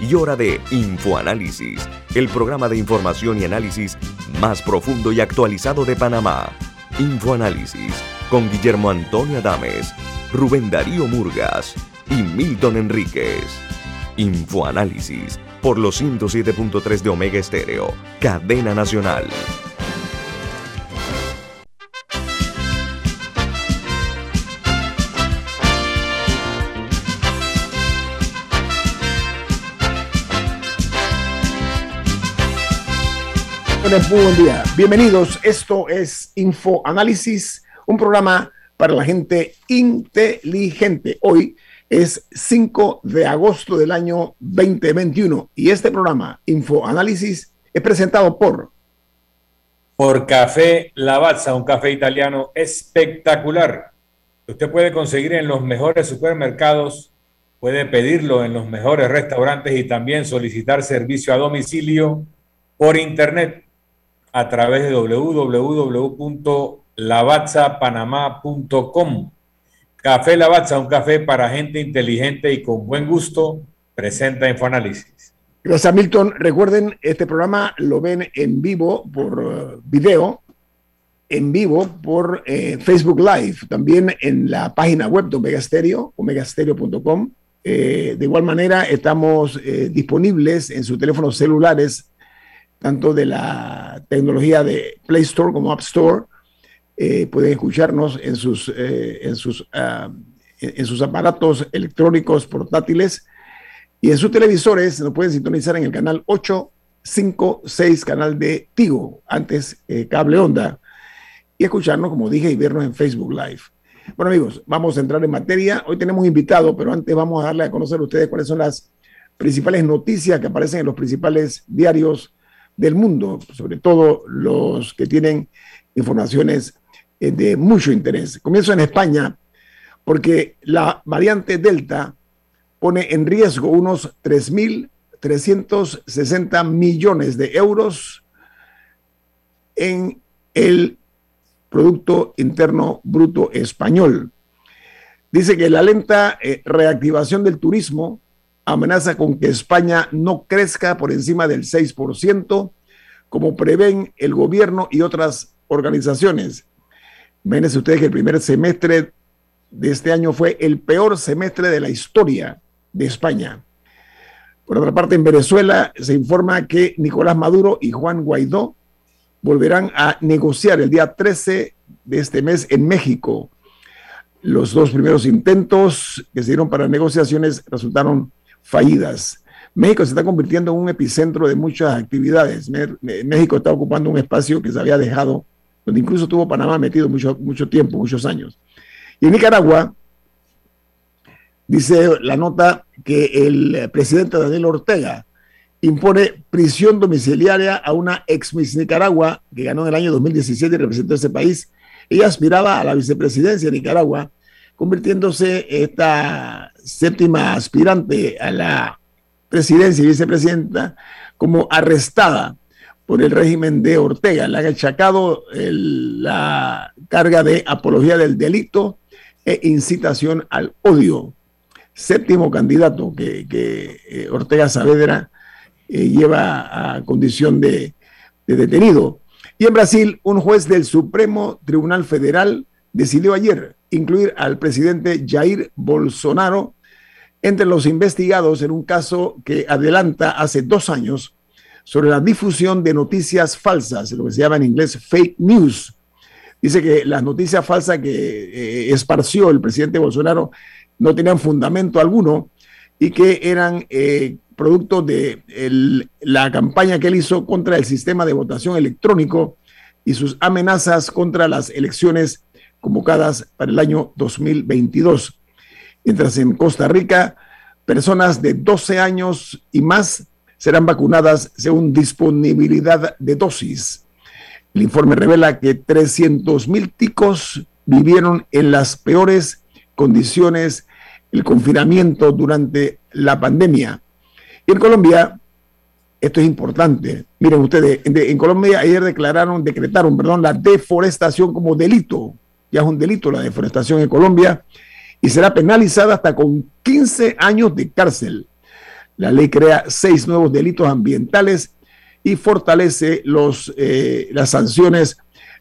y hora de Infoanálisis, el programa de información y análisis más profundo y actualizado de Panamá. Infoanálisis con Guillermo Antonio Adames, Rubén Darío Murgas y Milton Enríquez. Infoanálisis por los 107.3 de Omega Estéreo, cadena nacional. Muy buen día. Bienvenidos. Esto es Info Análisis, un programa para la gente inteligente. Hoy es 5 de agosto del año 2021 y este programa Info Análisis es presentado por por Café Lavazza, un café italiano espectacular. Usted puede conseguir en los mejores supermercados, puede pedirlo en los mejores restaurantes y también solicitar servicio a domicilio por internet a través de www.lavazzapanamá.com. Café Lavazza, un café para gente inteligente y con buen gusto, presenta Infoanálisis. Gracias, Milton. Recuerden, este programa lo ven en vivo por uh, video, en vivo por eh, Facebook Live, también en la página web de Omega Stereo. Eh, de igual manera, estamos eh, disponibles en sus teléfonos celulares tanto de la tecnología de Play Store como App Store. Eh, pueden escucharnos en sus, eh, en, sus, uh, en, sus aparatos electrónicos portátiles y en sus televisores nos pueden sintonizar en el canal 856, canal de Tigo, antes eh, cable onda, y escucharnos, como dije, y vernos en Facebook Live. Bueno amigos, vamos a entrar en materia. Hoy tenemos invitado, pero antes vamos a darle a conocer a ustedes cuáles son las principales noticias que aparecen en los principales diarios del mundo, sobre todo los que tienen informaciones eh, de mucho interés. Comienzo en España, porque la variante Delta pone en riesgo unos 3.360 millones de euros en el Producto Interno Bruto Español. Dice que la lenta eh, reactivación del turismo amenaza con que España no crezca por encima del 6%, como prevén el gobierno y otras organizaciones. Imagínense ustedes que el primer semestre de este año fue el peor semestre de la historia de España. Por otra parte, en Venezuela se informa que Nicolás Maduro y Juan Guaidó volverán a negociar el día 13 de este mes en México. Los dos primeros intentos que se dieron para negociaciones resultaron fallidas. México se está convirtiendo en un epicentro de muchas actividades. México está ocupando un espacio que se había dejado, donde incluso tuvo Panamá metido mucho, mucho tiempo, muchos años. Y en Nicaragua, dice la nota que el presidente Daniel Ortega impone prisión domiciliaria a una ex Miss Nicaragua que ganó en el año 2017 y representó ese país. Ella aspiraba a la vicepresidencia de Nicaragua, convirtiéndose esta séptima aspirante a la presidencia y vicepresidenta como arrestada por el régimen de Ortega. Le han achacado la carga de apología del delito e incitación al odio. Séptimo candidato que, eh, Ortega Saavedra eh, lleva a condición de detenido. Y en Brasil, un juez del Supremo Tribunal Federal decidió ayer incluir al presidente Jair Bolsonaro entre los investigados en un caso que adelanta hace dos años sobre la difusión de noticias falsas, lo que se llama en inglés fake news. Dice que las noticias falsas que eh, esparció el presidente Bolsonaro no tenían fundamento alguno y que eran eh, producto de la campaña que él hizo contra el sistema de votación electrónico y sus amenazas contra las elecciones convocadas para el año 2022. Mientras en Costa Rica, personas de 12 años y más serán vacunadas según disponibilidad de dosis. El informe revela que 300 mil ticos vivieron en las peores condiciones el confinamiento durante la pandemia. Y en Colombia, esto es importante. Miren ustedes, en, Colombia ayer declararon, decretaron, perdón, la deforestación como delito. Ya es un delito la deforestación en Colombia y será penalizada hasta con 15 años de cárcel. La ley crea seis nuevos delitos ambientales y fortalece los, eh, las sanciones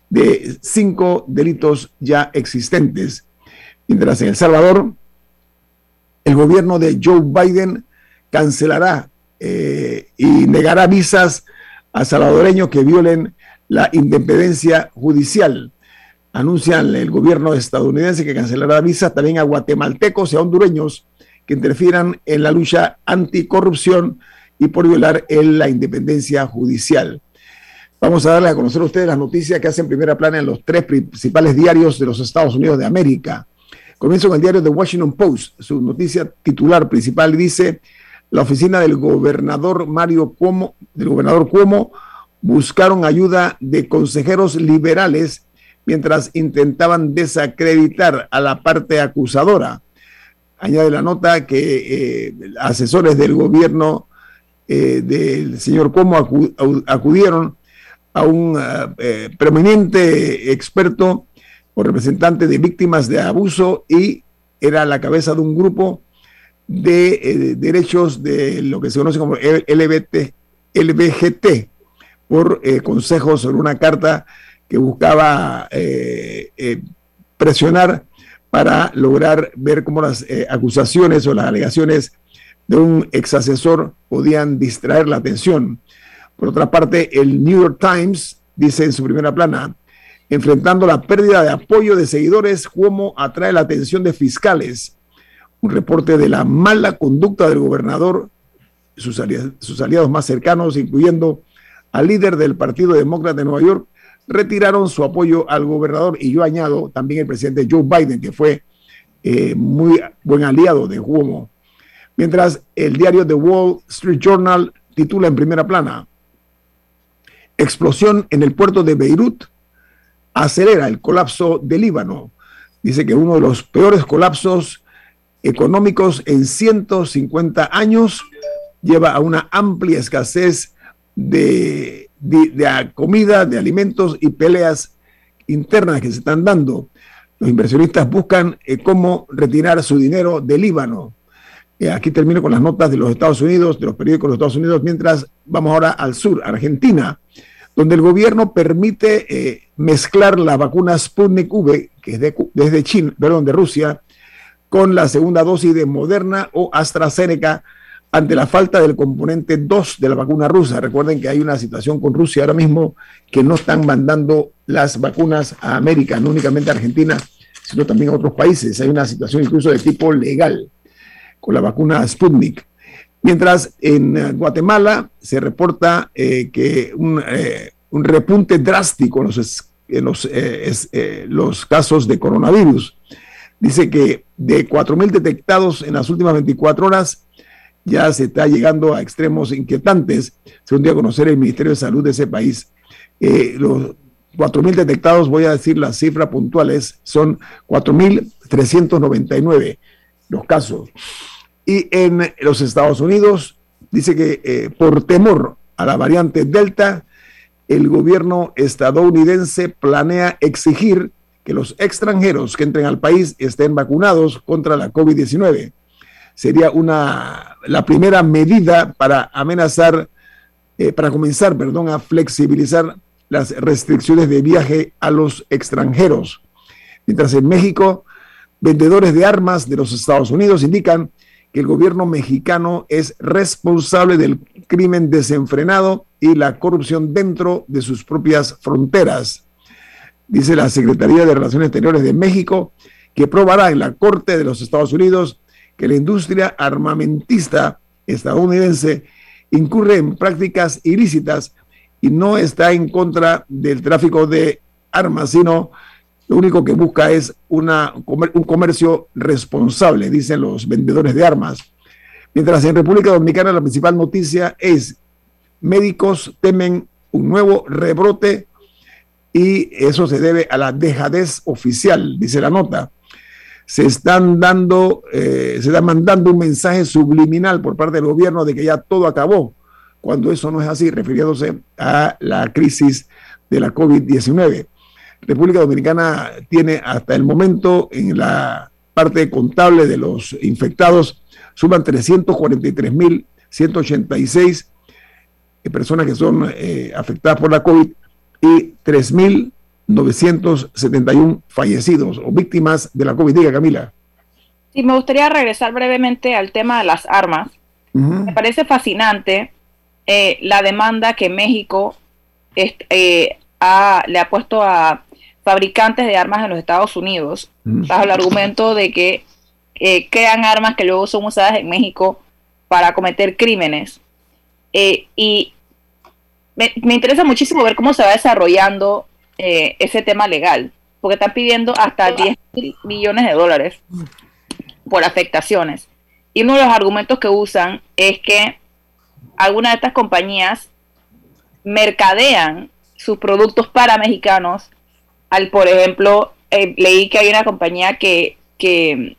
de cinco delitos ya existentes. Mientras en El Salvador, el gobierno de Joe Biden cancelará eh, y negará visas a salvadoreños que violen la independencia judicial. Anuncian el gobierno estadounidense que cancelará visas también a guatemaltecos y a hondureños que interfieran en la lucha anticorrupción y por violar la independencia judicial. Vamos a darles a conocer a ustedes las noticias que hacen primera plana en los tres principales diarios de los Estados Unidos de América. Comienzo con el diario The Washington Post. Su noticia titular principal dice: La oficina del gobernador Mario Cuomo, del gobernador Cuomo, buscaron ayuda de consejeros liberales mientras intentaban desacreditar a la parte acusadora. Añade la nota que eh, asesores del gobierno eh, del señor Cuomo acudieron a un eh, preeminente experto o representante de víctimas de abuso y era la cabeza de un grupo de derechos de lo que se conoce como LGBT, LBGT por consejos sobre una carta que buscaba eh, eh, presionar para lograr ver cómo las acusaciones o las alegaciones de un ex asesor podían distraer la atención. Por otra parte, el New York Times dice en su primera plana, enfrentando la pérdida de apoyo de seguidores, cómo atrae la atención de fiscales. Un reporte de la mala conducta del gobernador, sus sus aliados más cercanos, incluyendo al líder del Partido Demócrata de Nueva York, retiraron su apoyo al gobernador y yo añado también el presidente Joe Biden, que fue eh, muy buen aliado de Cuomo. Mientras el diario The Wall Street Journal titula en primera plana, explosión en el puerto de Beirut acelera el colapso del Líbano. Dice que uno de los peores colapsos económicos en 150 años lleva a una amplia escasez de, comida, de alimentos y peleas internas que se están dando. Los inversionistas buscan eh, cómo retirar su dinero del Líbano. Eh, aquí termino con las notas de los Estados Unidos, de los periódicos de los Estados Unidos, mientras vamos ahora al sur, Argentina, donde el gobierno permite eh, mezclar la vacuna Sputnik V, que es de, desde China, perdón, de Rusia, con la segunda dosis de Moderna o AstraZeneca ante la falta del componente 2 de la vacuna rusa. Recuerden que hay una situación con Rusia ahora mismo que no están mandando las vacunas a América, no únicamente a Argentina, sino también a otros países. Hay una situación incluso de tipo legal con la vacuna Sputnik. Mientras en eh, Guatemala se reporta eh, que un, eh, un, repunte drástico en los, en los, los casos de coronavirus. Dice que de 4.000 detectados en las últimas 24 horas, ya se está llegando a extremos inquietantes, según dio a conocer el Ministerio de Salud de ese país. Eh, los 4.000 detectados, voy a decir las cifras puntuales, son 4.399 los casos. Y en los Estados Unidos dice que eh, por temor a la variante Delta, el gobierno estadounidense planea exigir que los extranjeros que entren al país estén vacunados contra la COVID-19 sería una, la primera medida para amenazar, eh, para comenzar, perdón, a flexibilizar las restricciones de viaje a los extranjeros. Mientras en México, vendedores de armas de los Estados Unidos indican que el gobierno mexicano es responsable del crimen desenfrenado y la corrupción dentro de sus propias fronteras. Dice la Secretaría de Relaciones Exteriores de México que probará en la Corte de los Estados Unidos que la industria armamentista estadounidense incurre en prácticas ilícitas y no está en contra del tráfico de armas, sino lo único que busca es una, un comercio responsable, dicen los vendedores de armas. Mientras en República Dominicana la principal noticia es médicos temen un nuevo rebrote y eso se debe a la dejadez oficial, dice la nota se están dando, eh, se está mandando un mensaje subliminal por parte del gobierno de que ya todo acabó, cuando eso no es así, refiriéndose a la crisis de la COVID-19. República Dominicana tiene hasta el momento en la parte contable de los infectados, suman 343 mil 186 eh, personas que son eh, afectadas por la COVID y 3.971 fallecidos o víctimas de la COVID. Diga, Camila. Sí, me gustaría regresar brevemente al tema de las armas. Me parece fascinante eh, la demanda que México le ha puesto a fabricantes de armas en los Estados Unidos, bajo el argumento de que crean armas que luego son usadas en México para cometer crímenes. y me, interesa muchísimo ver cómo se va desarrollando eh, ese tema legal, porque están pidiendo hasta 10 millones de dólares por afectaciones. Y uno de los argumentos que usan es que algunas de estas compañías mercadean sus productos para mexicanos. Al, por ejemplo, eh, leí que hay una compañía que, que,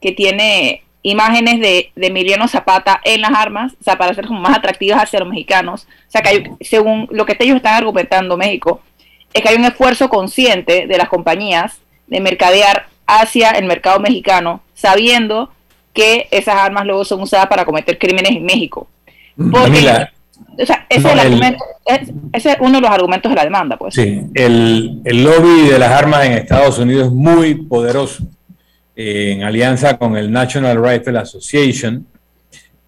que tiene imágenes de, de Emiliano Zapata en las armas, o sea, para ser más atractivas hacia los mexicanos. O sea, que hay, según lo que ellos están argumentando México, es que hay un esfuerzo consciente de las compañías de mercadear hacia el mercado mexicano, sabiendo que esas armas luego son usadas para cometer crímenes en México. Porque, o sea, ese, es el argumento, ese es uno de los argumentos de la demanda, pues. Sí, el, el lobby de las armas en Estados Unidos es muy poderoso en alianza con el National Rifle Association,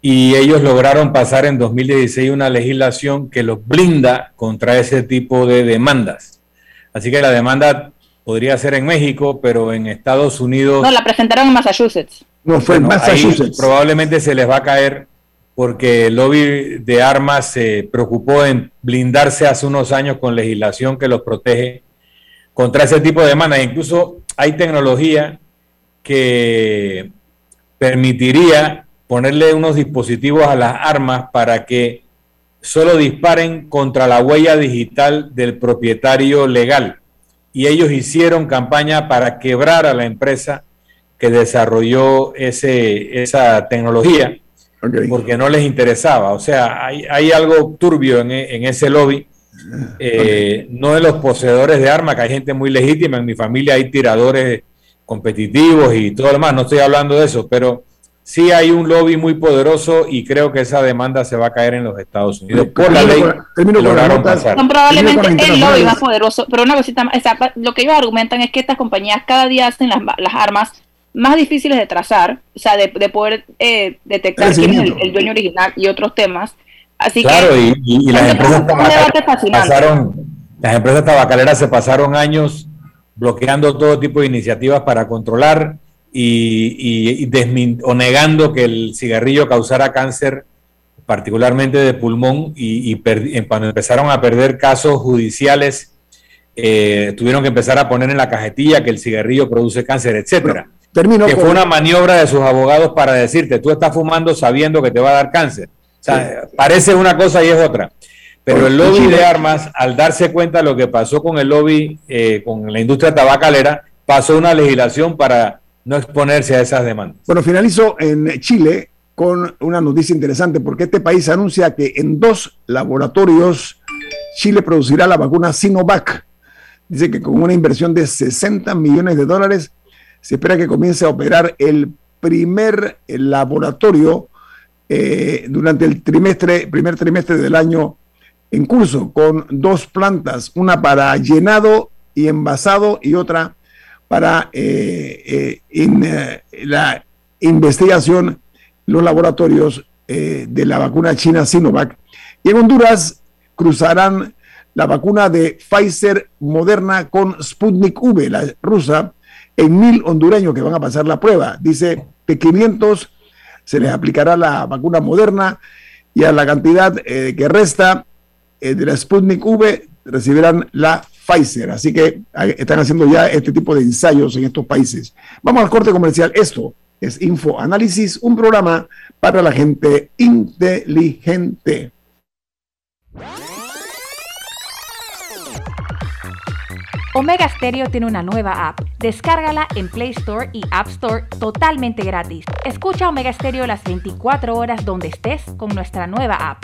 y ellos lograron pasar en 2016 una legislación que los blinda contra ese tipo de demandas. Así que la demanda podría ser en México, pero en Estados Unidos... No, la presentaron en Massachusetts. No, fue en Massachusetts. Probablemente se les va a caer porque el lobby de armas se preocupó en blindarse hace unos años con legislación que los protege contra ese tipo de demandas. Incluso hay tecnología que permitiría ponerle unos dispositivos a las armas para que solo disparen contra la huella digital del propietario legal. Y ellos hicieron campaña para quebrar a la empresa que desarrolló ese, esa tecnología, porque no les interesaba. O sea, hay, algo turbio en, ese lobby. Eh, no de los poseedores de armas, que hay gente muy legítima. En mi familia hay tiradores competitivos y todo lo demás, no estoy hablando de eso, pero sí hay un lobby muy poderoso y creo que esa demanda se va a caer en los Estados Unidos. Por la ley. Son probablemente el lobby más poderoso, pero una cosita, lo que ellos argumentan es que estas compañías cada día hacen las, armas más difíciles de trazar, o sea, de, poder eh, detectar quién es el, dueño original y otros temas. Así claro, que, y, las, empresas pasaron, las empresas tabacaleras se pasaron años bloqueando todo tipo de iniciativas para controlar y, o negando que el cigarrillo causara cáncer, particularmente de pulmón, y, cuando empezaron a perder casos judiciales, eh, tuvieron que empezar a poner en la cajetilla que el cigarrillo produce cáncer, etcétera. que fue una maniobra de sus abogados para decirte, tú estás fumando sabiendo que te va a dar cáncer. O sea, parece una cosa y es otra. Pero el lobby de armas, al darse cuenta de lo que pasó con el lobby, eh, con la industria tabacalera, pasó una legislación para no exponerse a esas demandas. Bueno, finalizo en Chile con una noticia interesante, porque este país anuncia que en dos laboratorios Chile producirá la vacuna Sinovac. Dice que con una inversión de 60 millones de dólares se espera que comience a operar el primer laboratorio eh, durante el trimestre, primer trimestre del año en curso con dos plantas, una para llenado y envasado y otra para eh, eh, eh, la investigación los laboratorios de la vacuna china Sinovac. Y en Honduras cruzarán la vacuna de Pfizer Moderna con Sputnik V, la rusa, en mil hondureños que van a pasar la prueba. Dice que 500 se les aplicará la vacuna moderna y a la cantidad que resta eh, de la Sputnik V recibirán la Pfizer. Así que están haciendo ya este tipo de ensayos en estos países. Vamos al corte comercial. Esto es Info Análisis, un programa para la gente inteligente. Omega Stereo tiene una nueva app. Descárgala en Play Store y App Store totalmente gratis. Escucha Omega Stereo las 24 horas donde estés con nuestra nueva app.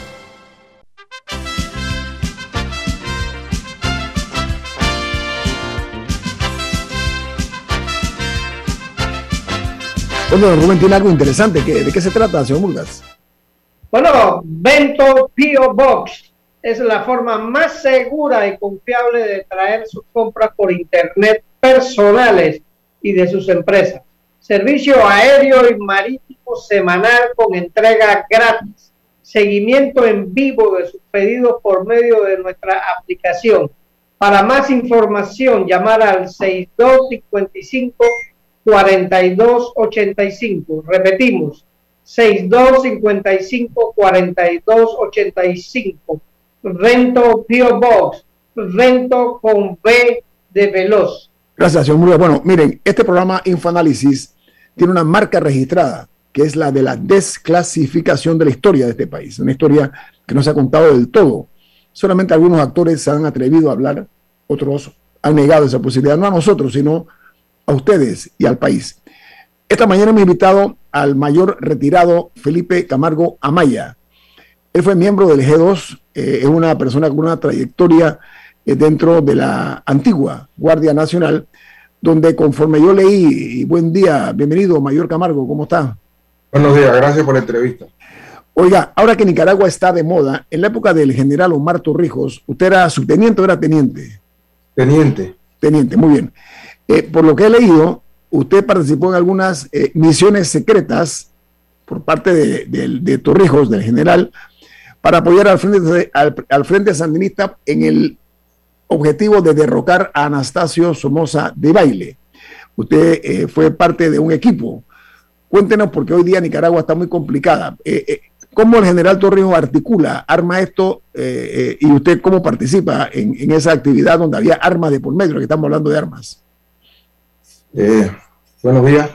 Bueno, Rubén tiene algo interesante. ¿De qué se trata, señor Murgas? Bueno, Bento Pio Box es la forma más segura y confiable de traer sus compras por internet personales y de sus empresas. Servicio aéreo y marítimo semanal con entrega gratis. Seguimiento en vivo de sus pedidos por medio de nuestra aplicación. Para más información, llamar al 6255 4285. Repetimos, 6255 4285. Rento Pio Box, Rento con B de Veloz. Gracias, señor Murga. Bueno, miren, este programa Infoanálisis tiene una marca registrada, que es la de la desclasificación de la historia de este país. Una historia que no se ha contado del todo. Solamente algunos actores se han atrevido a hablar, otros han negado esa posibilidad, no a nosotros, sino a ustedes y al país. Esta mañana me he invitado al mayor retirado Felipe Camargo Amaya. Él fue miembro del G2, eh, es una persona con una trayectoria eh, dentro de la antigua Guardia Nacional, donde conforme yo leí, y buen día, bienvenido, Mayor Camargo, ¿cómo está? Buenos días, gracias por la entrevista. Oiga, ahora que Nicaragua está de moda, en la época del general Omar Torrijos, ¿usted era subteniente o era teniente? Teniente. Teniente, muy bien. Eh, por lo que he leído, usted participó en algunas eh, misiones secretas por parte de, Torrijos, del general, para apoyar al frente, al, frente Sandinista en el objetivo de derrocar a Anastasio Somoza de baile. Usted eh, fue parte de un equipo. Cuéntenos, porque hoy día Nicaragua está muy complicada. ¿Cómo el general Torrijos articula, arma esto y usted cómo participa en, en, esa actividad donde había armas de por medio, que estamos hablando de armas? Eh, buenos días.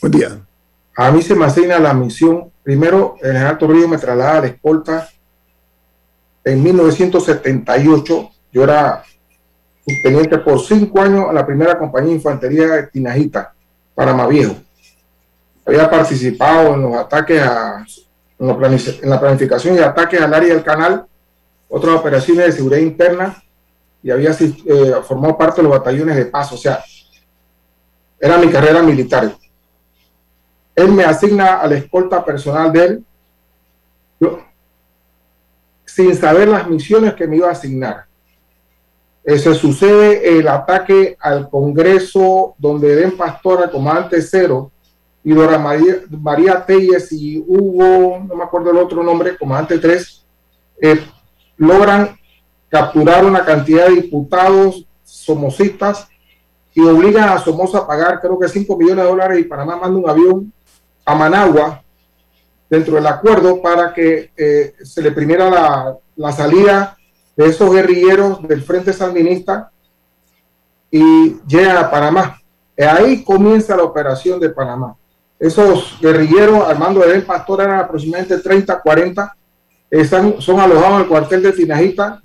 Buen día. A mí se me asigna la misión. Primero, el general Torrijos me traslada la escolta en 1978. Yo era subteniente por cinco años a la primera compañía de infantería de Tinajita, Panamá Viejo. Había participado en los ataques a, en, la planificación y ataques al área del canal, otras operaciones de seguridad interna y había eh, formado parte de los batallones de paz. O sea, era mi carrera militar. Él me asigna a la escolta personal de él, sin saber las misiones que me iba a asignar. Se sucede el ataque al Congreso donde Den Pastora, comandante cero, y Dora María, María Telles y Hugo, no me acuerdo el otro nombre, comandante tres, eh, logran capturar una cantidad de diputados somocistas y obliga a Somoza a pagar creo que 5 millones de dólares y Panamá manda un avión a Managua dentro del acuerdo para que eh, se le primiera la, la, salida de esos guerrilleros del Frente Sandinista y llega a Panamá. Ahí comienza la operación de Panamá. Esos guerrilleros al mando de El Pastor eran aproximadamente 30, 40, están, son alojados en el cuartel de Tinajita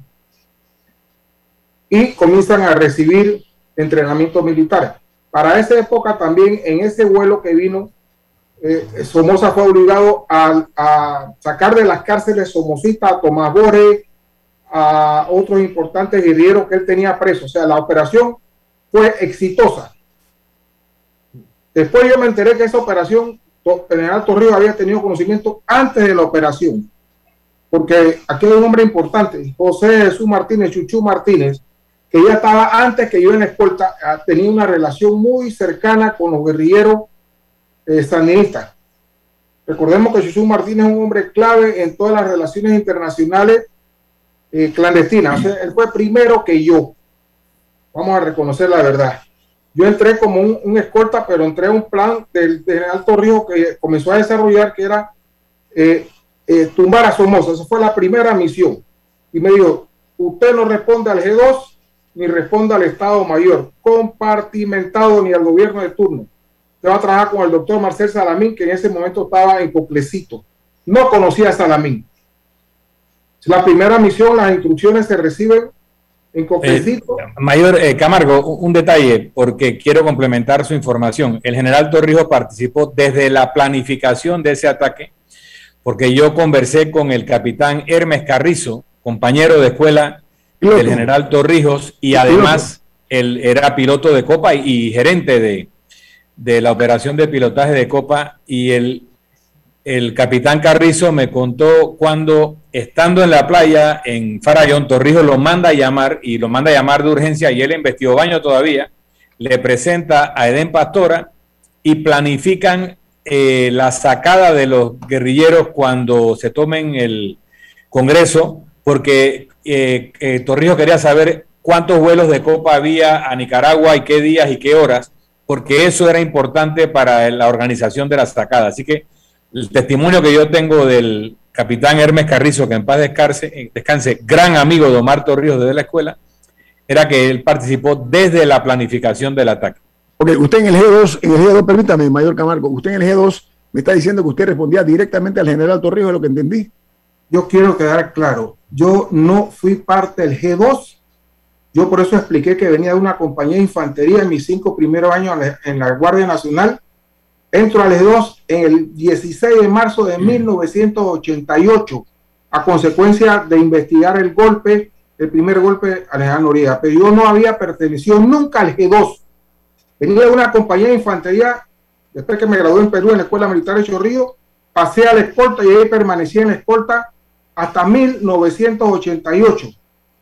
y comienzan a recibir entrenamiento militar. Para esa época también, en ese vuelo que vino eh, Somoza fue obligado a, sacar de las cárceles somosistas a Tomás Bore, a otros importantes guerrilleros que él tenía presos. O sea, la operación fue exitosa. Después yo me enteré que esa operación, general Torrijos había tenido conocimiento antes de la operación, porque aquí hay un hombre importante, José Jesús Martínez, Chuchu Martínez, ya estaba antes que yo en la escolta, ah, tenía una relación muy cercana con los guerrilleros eh, sandinistas. Recordemos que Chuchu Martínez es un hombre clave en todas las relaciones internacionales eh, clandestinas. él fue primero que yo. Vamos a reconocer la verdad. Yo entré como un, escolta, pero entré a un plan del, Alto Río que comenzó a desarrollar, que era eh, eh, tumbar a Somoza. Esa fue la primera misión. Y me dijo, usted no responde al G2 ni responde al Estado Mayor, compartimentado ni al gobierno de turno. Usted va a trabajar con el doctor Marcel Salamín, que en ese momento estaba en Coplecito. No conocía a Salamín. La primera misión, las instrucciones se reciben eh, mayor eh, Camargo, un detalle, porque quiero complementar su información. El general Torrijos participó desde la planificación de ese ataque, porque yo conversé con el capitán Hermes Carrizo, compañero de escuela del general Torrijos, y además él era piloto de Copa y, gerente de, de la operación de pilotaje de Copa, y el el capitán Carrizo me contó cuando, estando en la playa en Farallón, Torrijos lo manda a llamar y lo manda a llamar de urgencia y él investigó baño todavía, le presenta a Edén Pastora y planifican eh, la sacada de los guerrilleros cuando se tomen el Congreso, porque eh, eh, Torrijos quería saber cuántos vuelos de copa había a Nicaragua y qué días y qué horas, porque eso era importante para la organización de la sacada. Así que el testimonio que yo tengo del capitán Hermes Carrizo, que en paz descanse, eh, descanse gran amigo de Omar Torrijos desde la escuela, era que él participó desde la planificación del ataque. Ok, usted en el G2, en el G2, permítame, mayor Camargo, usted en el G2 me está diciendo que usted respondía directamente al general Torrijos, es lo que entendí. Yo quiero quedar claro, yo no fui parte del G2, yo por eso expliqué que venía de una compañía de infantería en mis cinco primeros años en la Guardia Nacional Entro al E2 en el 16 de marzo de 1988 a consecuencia de investigar el golpe, el primer golpe a Alejandro Noriega. Pero yo no había pertenecido nunca al G2. Venía de una compañía de infantería, después que me gradué en Perú en la Escuela Militar de Chorrillo, pasé a la escolta y ahí permanecí en la escolta hasta 1988,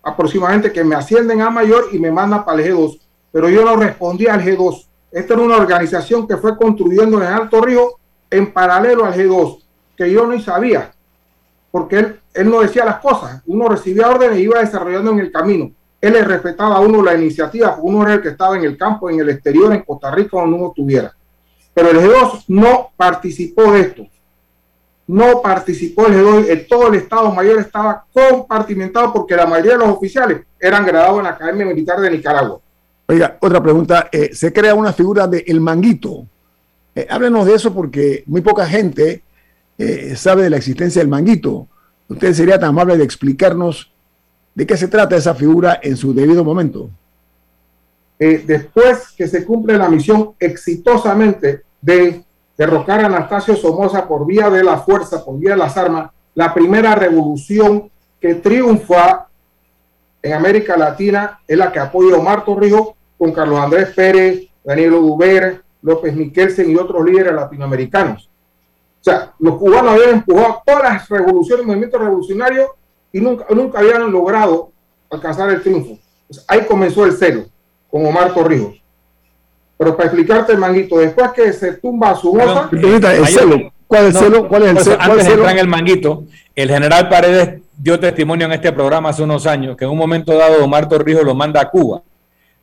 aproximadamente que me ascienden a mayor y me mandan para el G2. Pero yo no respondía al G2 esta era una organización que fue construyendo en Alto Río en paralelo al G2, que yo no sabía, porque él, él no decía las cosas, uno recibía órdenes iba desarrollando en el camino. Él le respetaba a uno la iniciativa, uno era el que estaba en el campo, en el exterior, en Costa Rica, donde uno estuviera. Pero el G2 no participó de esto. No participó el G2, todo el Estado Mayor estaba compartimentado porque la mayoría de los oficiales eran graduados en la Academia Militar de Nicaragua. Oiga, otra pregunta. Eh, se crea una figura de El Manguito. Eh, háblenos de eso porque muy poca gente eh, sabe de la existencia del Manguito. Usted sería tan amable de explicarnos de qué se trata esa figura en su debido momento. después que se cumple la misión exitosamente de derrocar a Anastasio Somoza por vía de la fuerza, por vía de las armas, la primera revolución que triunfa en América Latina es la que apoya Omar Torrijos con Carlos Andrés Pérez, Daniel Duber, López Miquelsen y otros líderes latinoamericanos. O sea, los cubanos habían empujado todas las revoluciones, movimientos revolucionarios y nunca, nunca habían logrado alcanzar el triunfo. Ahí comenzó el celo con Omar Torrijos. Pero para explicarte, Manguito, después que se tumba su celo. ¿Cuál es el celo? ¿Cuál es el celo? Antes de entrar en el Manguito, el general Paredes dio testimonio en este programa hace unos años que en un momento dado Omar Torrijos lo manda a Cuba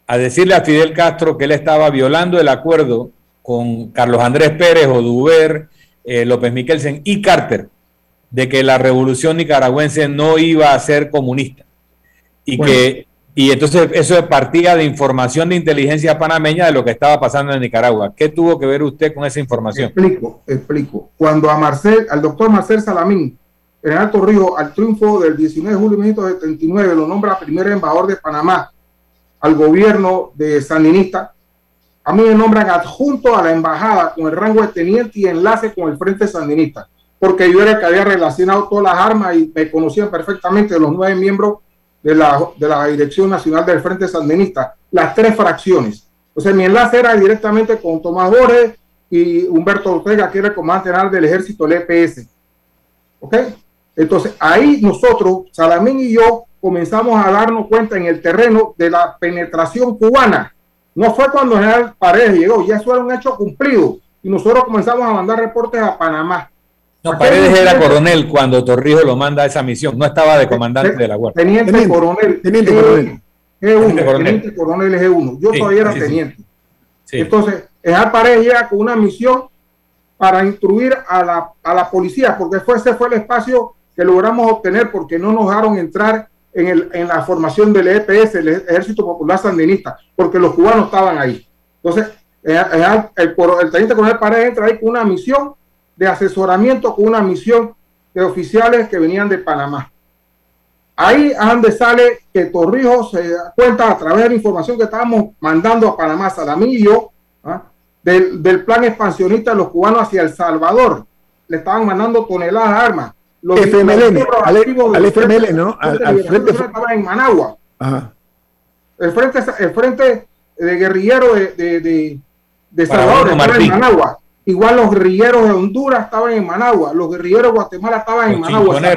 a decirle a Fidel Castro que él estaba violando el acuerdo con Carlos Andrés Pérez, Oduber, eh, López Miquelsen y Carter de que la revolución nicaragüense no iba a ser comunista y que y entonces eso partía de información de inteligencia panameña de lo que estaba pasando en Nicaragua. ¿Qué tuvo que ver usted con esa información? Explico, explico. Cuando a Marcel, al doctor Marcel Salamín en Alto Río, al triunfo del 19 de julio de 1979, lo nombra primer embajador de Panamá al gobierno de Sandinista, a mí me nombran adjunto a la embajada con el rango de teniente y enlace con el Frente Sandinista, porque yo era el que había relacionado todas las armas y me conocían perfectamente los nueve miembros de la, de la Dirección Nacional del Frente Sandinista, las tres fracciones. O sea, mi enlace era directamente con Tomás Borges y Humberto Ortega, que era el comandante general del ejército, el EPS. Entonces, ahí nosotros, Salamín y yo, comenzamos a darnos cuenta en el terreno de la penetración cubana. No fue cuando el general Paredes llegó, ya eso era un hecho cumplido. Y nosotros comenzamos a mandar reportes a Panamá. No, Paredes era coronel cuando Torrijos lo manda a esa misión, no estaba de comandante de la Guardia. Teniente, coronel. Teniente coronel. G1, teniente coronel G1. Yo todavía era teniente. Entonces, el general Paredes llega con una misión para instruir a la, a la policía, porque fue, ese fue el espacio que logramos obtener porque no nos dejaron entrar en, el, en la formación del EPS, el Ejército Popular Sandinista, porque los cubanos estaban ahí. Entonces, el, el, teniente coronel Paredes entra ahí con una misión de asesoramiento, con una misión de oficiales que venían de Panamá. Ahí es donde sale que Torrijos se da cuenta a través de la información que estábamos mandando a Panamá, yo, ¿ah? del, del, plan expansionista de los cubanos hacia El Salvador. Le estaban mandando toneladas de armas. Los FMLN, al, al FML, ¿no? Al, al frente estaba en Managua. Ajá. El frente, el frente de guerrillero de, de, de, de Salvador estaba en Managua. Igual los guerrilleros de Honduras estaban en Managua, los guerrilleros de Guatemala estaban en Managua. O sea,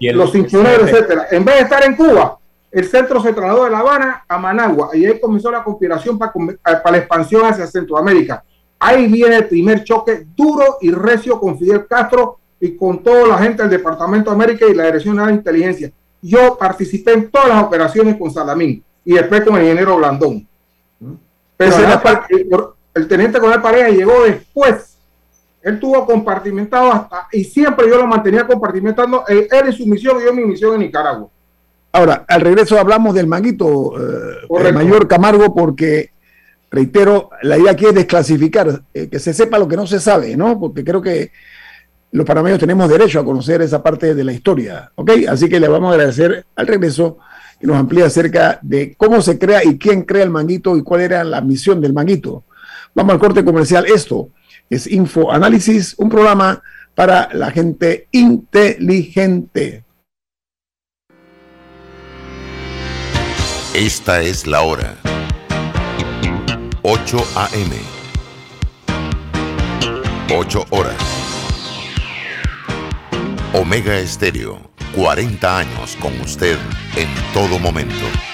de, los cinchoneros, etcétera. En vez de estar en Cuba, el centro se trasladó de La Habana a Managua y ahí comenzó la conspiración para, para la expansión hacia Centroamérica. Ahí viene el primer choque duro y recio con Fidel Castro y con toda la gente del Departamento de América y la Dirección de la Inteligencia. Yo participé en todas las operaciones con Salamín y después con el ingeniero Blandón. Pero el, el teniente coronel Pareja llegó después. Él tuvo compartimentado hasta, y siempre yo lo mantenía compartimentando, él en su misión y yo en mi misión en Nicaragua. Ahora, al regreso hablamos del manguito, eh, mayor Camargo, porque, reitero, la idea aquí es desclasificar, eh, que se sepa lo que no se sabe, ¿no? Porque creo que los panameños tenemos derecho a conocer esa parte de la historia, ¿ok? Así que le vamos a agradecer al regreso que nos amplía acerca de cómo se crea y quién crea el manguito y cuál era la misión del manguito. Vamos al corte comercial. Esto es Info Análisis, un programa para la gente inteligente. Esta es la hora. 8 a.m. 8 horas. Omega Estéreo, 40 años con usted en todo momento.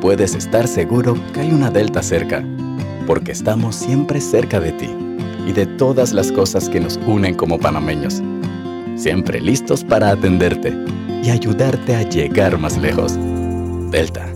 Puedes estar seguro que hay una Delta cerca, porque estamos siempre cerca de ti y de todas las cosas que nos unen como panameños. Siempre listos para atenderte y ayudarte a llegar más lejos. Delta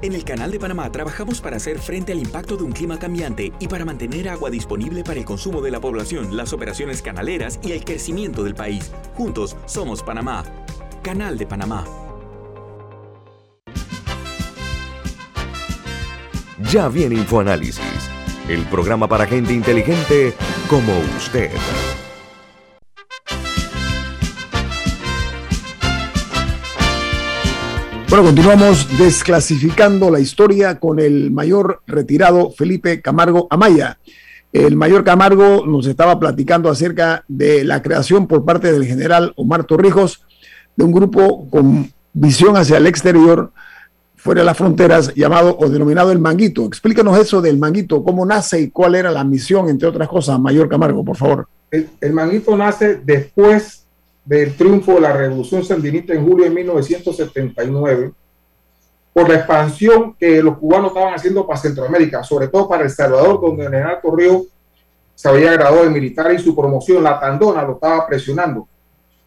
En el Canal de Panamá trabajamos para hacer frente al impacto de un clima cambiante y para mantener agua disponible para el consumo de la población, las operaciones canaleras y el crecimiento del país. Juntos somos Panamá. Canal de Panamá. Ya viene InfoAnálisis, el programa para gente inteligente como usted. Bueno, continuamos desclasificando la historia con el mayor retirado Felipe Camargo Amaya. El mayor Camargo nos estaba platicando acerca de la creación por parte del general Omar Torrijos de un grupo con visión hacia el exterior, fuera de las fronteras, llamado o denominado el Manguito. Explícanos eso del Manguito, cómo nace y cuál era la misión, entre otras cosas, Mayor Camargo, por favor. El, el Manguito nace después del triunfo de la Revolución Sandinista en julio de 1979 por la expansión que los cubanos estaban haciendo para Centroamérica, sobre todo para El Salvador, donde el general Torrijos se había graduado de militar y su promoción, la Tandona, lo estaba presionando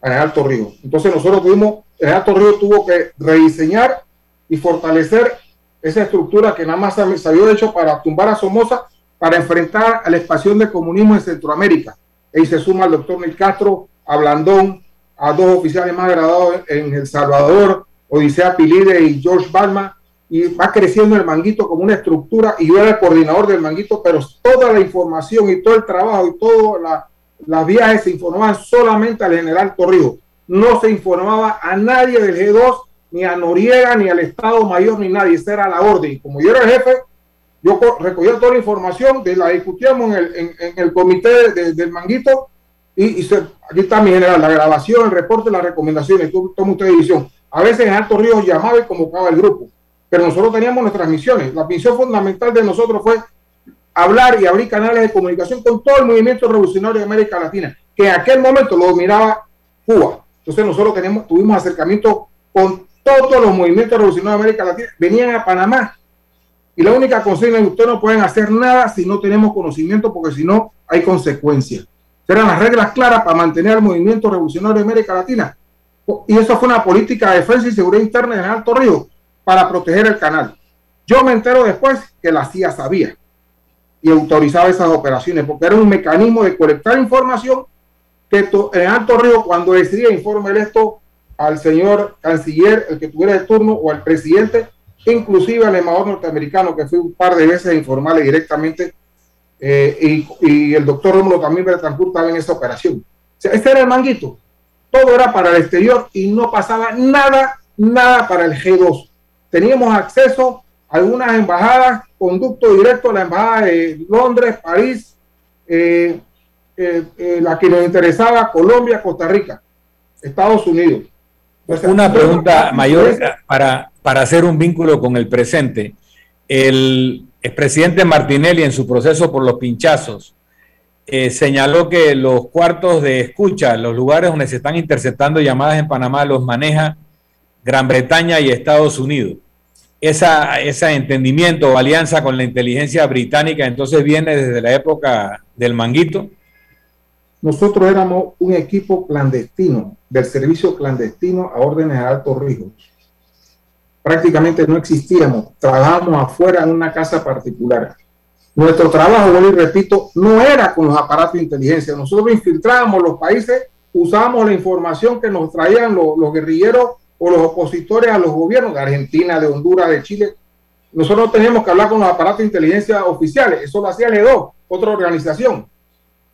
al general Torrijos. Entonces nosotros tuvimos, general Torrijos tuvo que rediseñar y fortalecer esa estructura que nada más se había hecho para tumbar a Somoza, para enfrentar a la expansión del comunismo en Centroamérica. Ahí se suma el doctor Nel Castro, a Blandón, a dos oficiales más graduados en El Salvador, Odisea Pilide y George Balma, y va creciendo el manguito como una estructura, y yo era el coordinador del manguito, pero toda la información y todo el trabajo y todas la, las viajes se informaban solamente al general Torrijos. No se informaba a nadie del G2, ni a Noriega, ni al Estado Mayor, ni nadie. Esa era la orden. Como yo era el jefe, yo recogía toda la información, de la discutíamos en el, en, el comité del manguito, y, se, aquí está mi general, la grabación, el reporte, las recomendaciones, toma usted división a veces en Alto Río llamaba y convocaba el grupo, pero nosotros teníamos nuestras misiones. La misión fundamental de nosotros fue hablar y abrir canales de comunicación con todo el movimiento revolucionario de América Latina, que en aquel momento lo dominaba Cuba. Entonces nosotros tenemos, tuvimos acercamiento con todos los movimientos revolucionarios de América Latina. Venían a Panamá. Y la única consigna es que ustedes no pueden hacer nada si no tenemos conocimiento, porque si no hay consecuencias. Eran las reglas claras para mantener el movimiento revolucionario de América Latina y eso fue una política de defensa y seguridad interna en Alto Río para proteger el canal. Yo me entero después que la CIA sabía y autorizaba esas operaciones porque era un mecanismo de colectar información que en Alto Río cuando decidía informar esto al señor canciller, el que tuviera el turno o al presidente, inclusive al embajador norteamericano que fue un par de veces informarle directamente eh, y, el doctor Rómulo también Betancourt estaba en esa operación. O sea, este era el manguito todo era para el exterior y no pasaba nada, nada para el G2. Teníamos acceso a algunas embajadas, conducto directo a la embajada de Londres, París, eh, eh, eh, la que nos interesaba, Colombia, Costa Rica, Estados Unidos. Una pregunta mayor para, para hacer un vínculo con el presente. El expresidente Martinelli en su proceso por los pinchazos eh, señaló que los cuartos de escucha, los lugares donde se están interceptando llamadas en Panamá, los maneja Gran Bretaña y Estados Unidos. Esa, ese entendimiento o alianza con la inteligencia británica entonces viene desde la época del manguito. Nosotros éramos un equipo clandestino, del servicio clandestino a órdenes de alto riesgo. Prácticamente no existíamos, trabajábamos afuera en una casa particular. Nuestro trabajo, vuelvo y repito, no era con los aparatos de inteligencia. Nosotros infiltrábamos los países, usábamos la información que nos traían los, guerrilleros o los opositores a los gobiernos de Argentina, de Honduras, de Chile. Nosotros no teníamos que hablar con los aparatos de inteligencia oficiales, eso lo hacía el EDO, otra organización.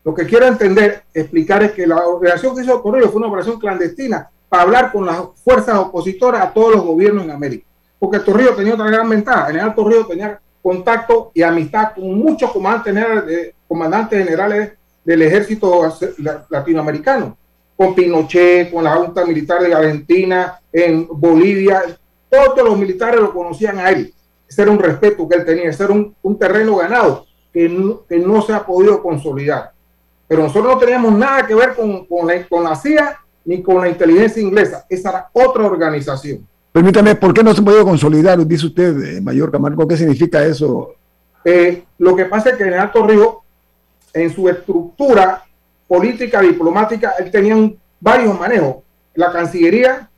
Lo que quiero entender, explicar es que la operación que hizo Correo fue una operación clandestina para hablar con las fuerzas opositoras a todos los gobiernos en América. Porque Torrijos tenía otra gran ventaja. En el Alto Río tenía contacto y amistad con muchos comandantes, comandantes generales del ejército latinoamericano, con Pinochet, con la Junta Militar de Argentina, en Bolivia, todos los militares lo conocían a él. Ese era un respeto que él tenía, ese era un, terreno ganado que no, que no, se ha podido consolidar. Pero nosotros no teníamos nada que ver con, la, con la CIA ni con la inteligencia inglesa, esa era otra organización. Permítame, ¿por qué no se ha podido consolidar? Dice usted, eh, Mayor Camargo, ¿qué significa eso? Eh, lo que pasa es que en el Alto Río, en su estructura política, diplomática, él tenía varios manejos. La Cancillería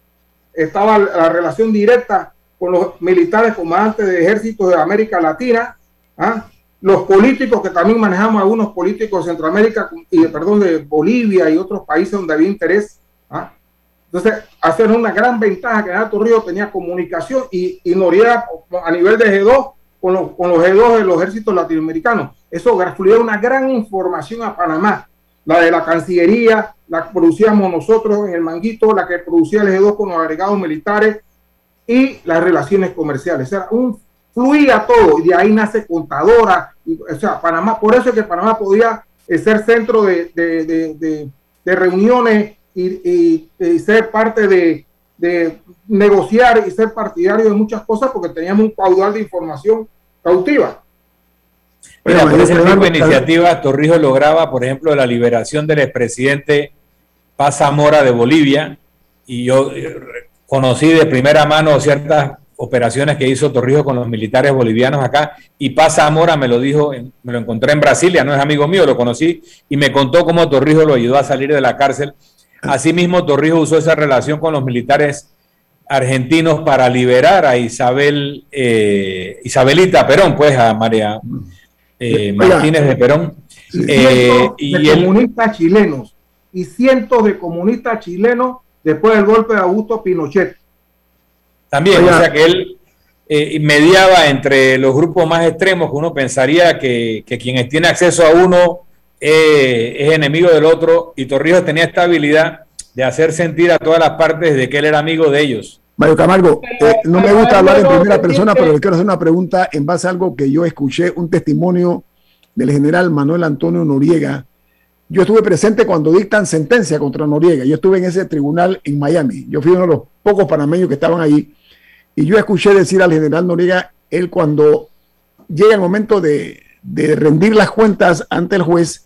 estaba la relación directa con los militares comandantes de ejércitos de América Latina, ¿ah? los políticos que también manejamos algunos políticos de Centroamérica y perdón de Bolivia y otros países donde había interés. ¿Ah? Entonces, hacer una gran ventaja que Alto Río tenía comunicación y, y Noriega a nivel de G2 con, los, con los G2 de los ejércitos latinoamericanos. Eso fluía una gran información a Panamá. La de la Cancillería, la que producíamos nosotros en el Manguito, la que producía el G2 con los agregados militares y las relaciones comerciales. O sea, un, fluía todo y de ahí nace contadora. o sea, Panamá, por eso es que Panamá podía ser centro de, de, de, de reuniones y, ser parte de, de negociar y ser partidario de muchas cosas porque teníamos un caudal de información cautiva. Mira, por ese tipo de iniciativas, Torrijos lograba, por ejemplo, la liberación del expresidente Paz Zamora de Bolivia, y yo eh, conocí de primera mano ciertas operaciones que hizo Torrijos con los militares bolivianos acá, y Paz Zamora me lo dijo, me lo encontré en Brasilia, no es amigo mío, lo conocí, y me contó cómo Torrijos lo ayudó a salir de la cárcel. Asimismo, Torrijos usó esa relación con los militares argentinos para liberar a Isabel, eh, Isabelita Perón, pues a María eh, Martínez de Perón. Eh, y de comunistas chilenos y cientos de comunistas chilenos después del golpe de Augusto Pinochet. También, o sea que él mediaba entre los grupos más extremos que uno pensaría que, que quien tiene acceso a uno es enemigo del otro y Torrijos tenía esta habilidad de hacer sentir a todas las partes de que él era amigo de ellos. Mario Camargo, eh, no me gusta hablar en primera persona, pero le quiero hacer una pregunta en base a algo que yo escuché, un testimonio del general Manuel Antonio Noriega. Yo estuve presente cuando dictan sentencia contra Noriega. Yo estuve en ese tribunal en Miami. Yo fui uno de los pocos panameños que estaban allí. Y yo escuché decir al general Noriega, él cuando llega el momento de, de rendir las cuentas ante el juez,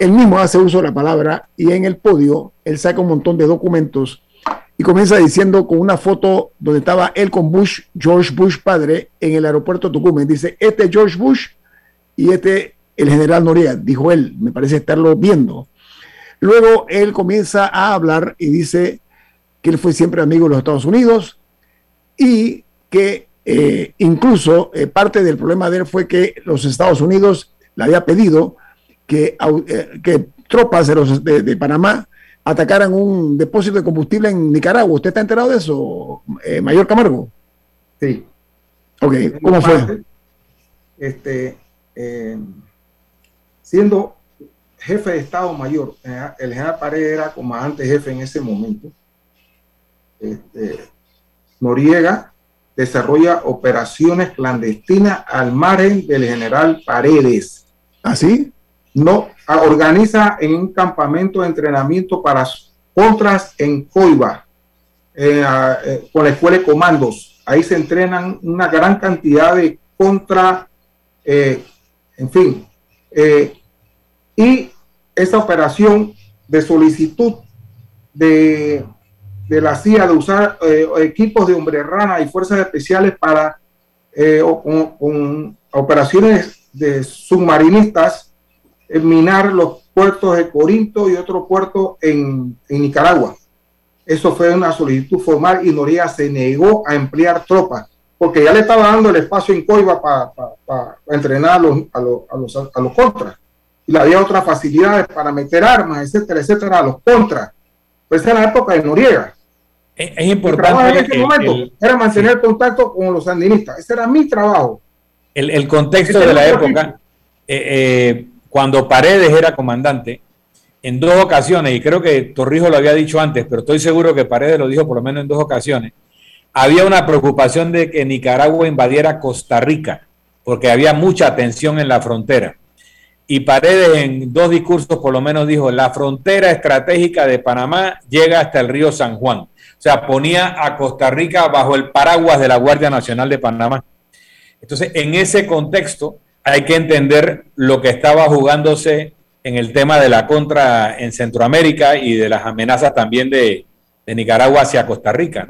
él mismo hace uso de la palabra y en el podio él saca un montón de documentos y comienza diciendo con una foto donde estaba él con Bush, George Bush padre, en el aeropuerto de Tucumán. Dice, este George Bush y este el general Noriega, dijo él, me parece estarlo viendo. Luego él comienza a hablar y dice que él fue siempre amigo de los Estados Unidos y que eh, incluso eh, parte del problema de él fue que los Estados Unidos le había pedido que, eh, que tropas de, los, de Panamá atacaran un depósito de combustible en Nicaragua. ¿Usted está enterado de eso, eh, Mayor Camargo? Sí. Ok, ¿cómo fue? Este, eh, siendo jefe de Estado Mayor, el general Paredes era comandante jefe en ese momento. Este, Noriega desarrolla operaciones clandestinas al margen del general Paredes. ¿Ah, sí? No, organiza en un campamento de entrenamiento para contras en Coiba, eh, eh, con la escuela de comandos. Ahí se entrenan una gran cantidad de contra, eh, en fin. y esa operación de solicitud de, de la CIA de usar equipos de hombre rana y fuerzas especiales para con operaciones de submarinistas minar los puertos de Corinto y otro puerto en, Nicaragua. Eso fue una solicitud formal y Noriega se negó a emplear tropas porque ya le estaba dando el espacio en Coiba para entrenar a los, a, los, a, los, contras. Y había otras facilidades para meter armas, etcétera, etcétera, a los contras. Pues era la época de Noriega. Es, importante. En ese momento era mantener contacto con los sandinistas. Ese era mi trabajo. El, contexto de la época. Eh, eh, cuando Paredes era comandante, en dos ocasiones, y creo que Torrijos lo había dicho antes, pero estoy seguro que Paredes lo dijo por lo menos en dos ocasiones, había una preocupación de que Nicaragua invadiera Costa Rica, porque había mucha tensión en la frontera. Y Paredes en dos discursos por lo menos dijo, la frontera estratégica de Panamá llega hasta el río San Juan. O sea, ponía a Costa Rica bajo el paraguas de la Guardia Nacional de Panamá. Entonces, en ese contexto, hay que entender lo que estaba jugándose en el tema de la contra en Centroamérica y de las amenazas también de, Nicaragua hacia Costa Rica.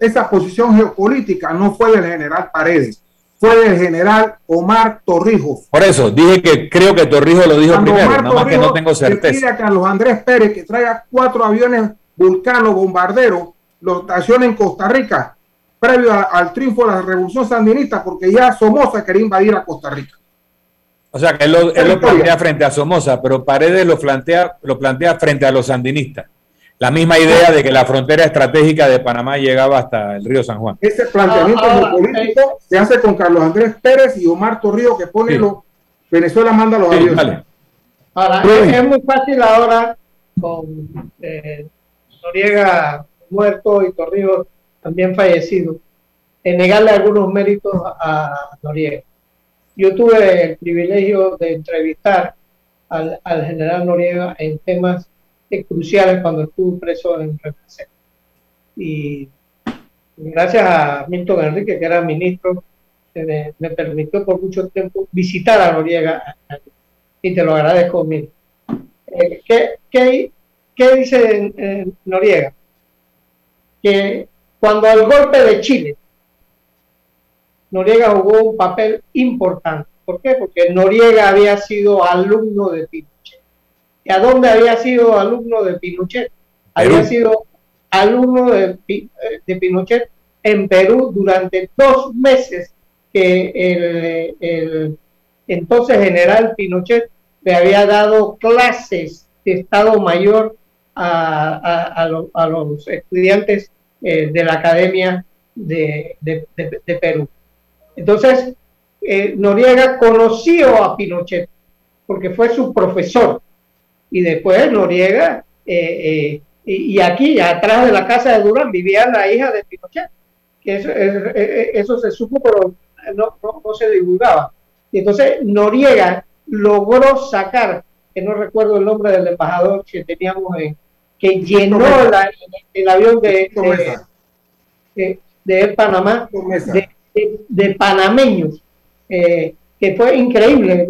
Esa, posición geopolítica no fue del general Paredes, fue del general Omar Torrijos. Por eso, dije que creo que Torrijos lo dijo primero, nada más que no tengo certeza. Pide a Carlos Andrés Pérez que traiga cuatro aviones vulcano bombarderos, los estaciona en Costa Rica previo al triunfo de la revolución sandinista, porque ya Somoza quería invadir a Costa Rica. O sea, que él lo, plantea frente a Somoza, pero Paredes lo plantea, lo plantea frente a los sandinistas. La misma idea de que la frontera estratégica de Panamá llegaba hasta el río San Juan. Ese planteamiento ah, ah, político se hace con Carlos Andrés Pérez y Omar Torrijos, que pone los. Venezuela manda los aviones. Ahora, es, muy fácil ahora con eh, Noriega muerto y Torrijos también fallecido, en negarle algunos méritos a Noriega. Yo tuve el privilegio de entrevistar al, general Noriega en temas cruciales cuando estuvo preso en Represent. y gracias a Milton Enrique, que era ministro, me, permitió por mucho tiempo visitar a Noriega y te lo agradezco, mil. Eh, ¿qué, dice Noriega? Que cuando el golpe de Chile, Noriega jugó un papel importante. ¿Por qué? Porque Noriega había sido alumno de Pinochet. ¿Y a dónde había sido alumno de Pinochet? Había sido alumno de, de Pinochet en Perú durante dos meses que el, el, entonces general Pinochet le había dado clases de Estado Mayor a, a, los estudiantes eh, de la Academia de, de, Perú. Entonces, eh, Noriega conoció a Pinochet porque fue su profesor. Y después Noriega, eh, y, aquí atrás de la casa de Durán vivía la hija de Pinochet. Eso, eso se supo, pero no, no, se divulgaba. Y entonces Noriega logró sacar, que no recuerdo el nombre del embajador que teníamos en, que llenó el avión de, de, Panamá, de, panameños, eh, que fue increíble.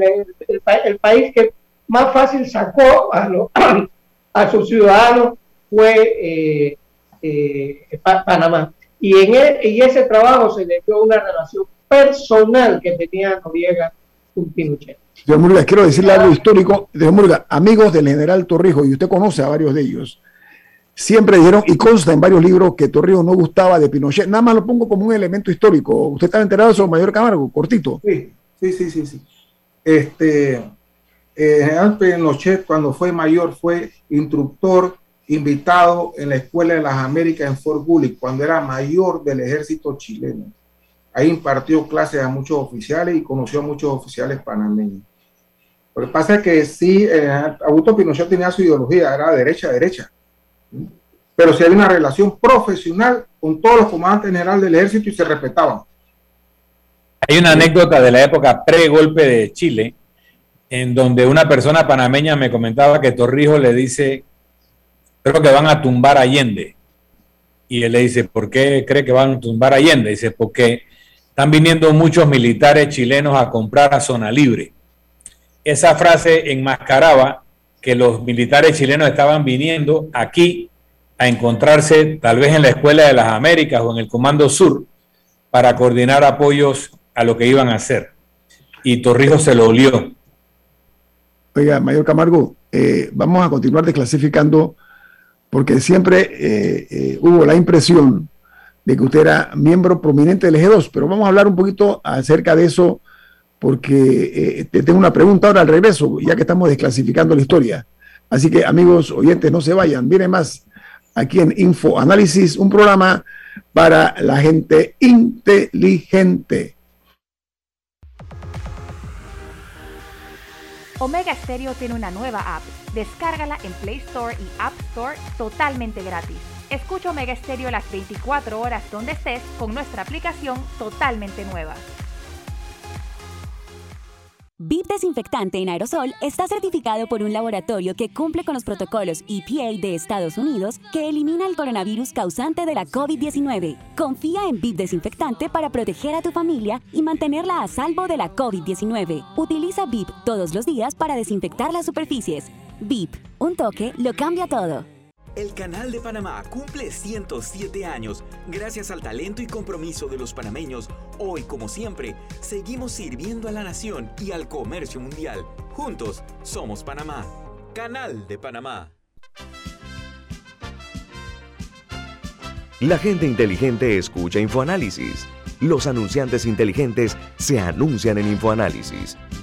El, país que más fácil sacó a, a sus ciudadanos fue eh, eh, Panamá. Y en e, y ese trabajo se le dio una relación personal que tenía Noriega con Pinochet. Señor Murga, quiero decirle algo histórico. Señor Murga, amigos del general Torrijos, y usted conoce a varios de ellos, siempre dijeron, y consta en varios libros, que Torrijos no gustaba de Pinochet. Nada más lo pongo como un elemento histórico. ¿Usted está enterado de eso, Mayor Camargo? Cortito. Sí, sí, sí, sí. sí. Este, eh, general Pinochet, cuando fue mayor, fue instructor invitado en la Escuela de las Américas en Fort Gully, cuando era mayor del ejército chileno. Ahí impartió clases a muchos oficiales y conoció a muchos oficiales panameños. Lo que pasa es que sí, eh, Augusto Pinochet tenía su ideología, era derecha-derecha. Pero sí había una relación profesional con todos los comandantes generales del ejército y se respetaban. Hay una anécdota de la época pre-golpe de Chile, en donde una persona panameña me comentaba que Torrijos le dice, creo que van a tumbar a Allende. Y él le dice, ¿por qué cree que van a tumbar a Allende? Dice, porque están viniendo muchos militares chilenos a comprar a zona libre. Esa frase enmascaraba que los militares chilenos estaban viniendo aquí a encontrarse tal vez en la Escuela de las Américas o en el Comando Sur para coordinar apoyos a lo que iban a hacer. Y Torrijos se lo olió. Oiga, Mayor Camargo, eh, vamos a continuar desclasificando porque siempre eh, eh, hubo la impresión de que usted era miembro prominente del G2, pero vamos a hablar un poquito acerca de eso, porque eh, te tengo una pregunta ahora al regreso, ya que estamos desclasificando la historia. Así que amigos oyentes, no se vayan, viene más aquí en Info Análisis, un programa para la gente inteligente. Omega Stereo tiene una nueva app. Descárgala en Play Store y App Store totalmente gratis. Escucha Omega Stereo las 24 horas donde estés con nuestra aplicación totalmente nueva. VIP Desinfectante en aerosol está certificado por un laboratorio que cumple con los protocolos EPA de Estados Unidos que elimina el coronavirus causante de la COVID-19. Confía en VIP Desinfectante para proteger a tu familia y mantenerla a salvo de la COVID-19. Utiliza VIP todos los días para desinfectar las superficies. VIP, un toque lo cambia todo. El Canal de Panamá cumple 107 años. Gracias al talento y compromiso de los panameños, hoy como siempre, seguimos sirviendo a la nación y al comercio mundial. Juntos somos Panamá. Canal de Panamá. La gente inteligente escucha InfoAnálisis. Los anunciantes inteligentes se anuncian en InfoAnálisis.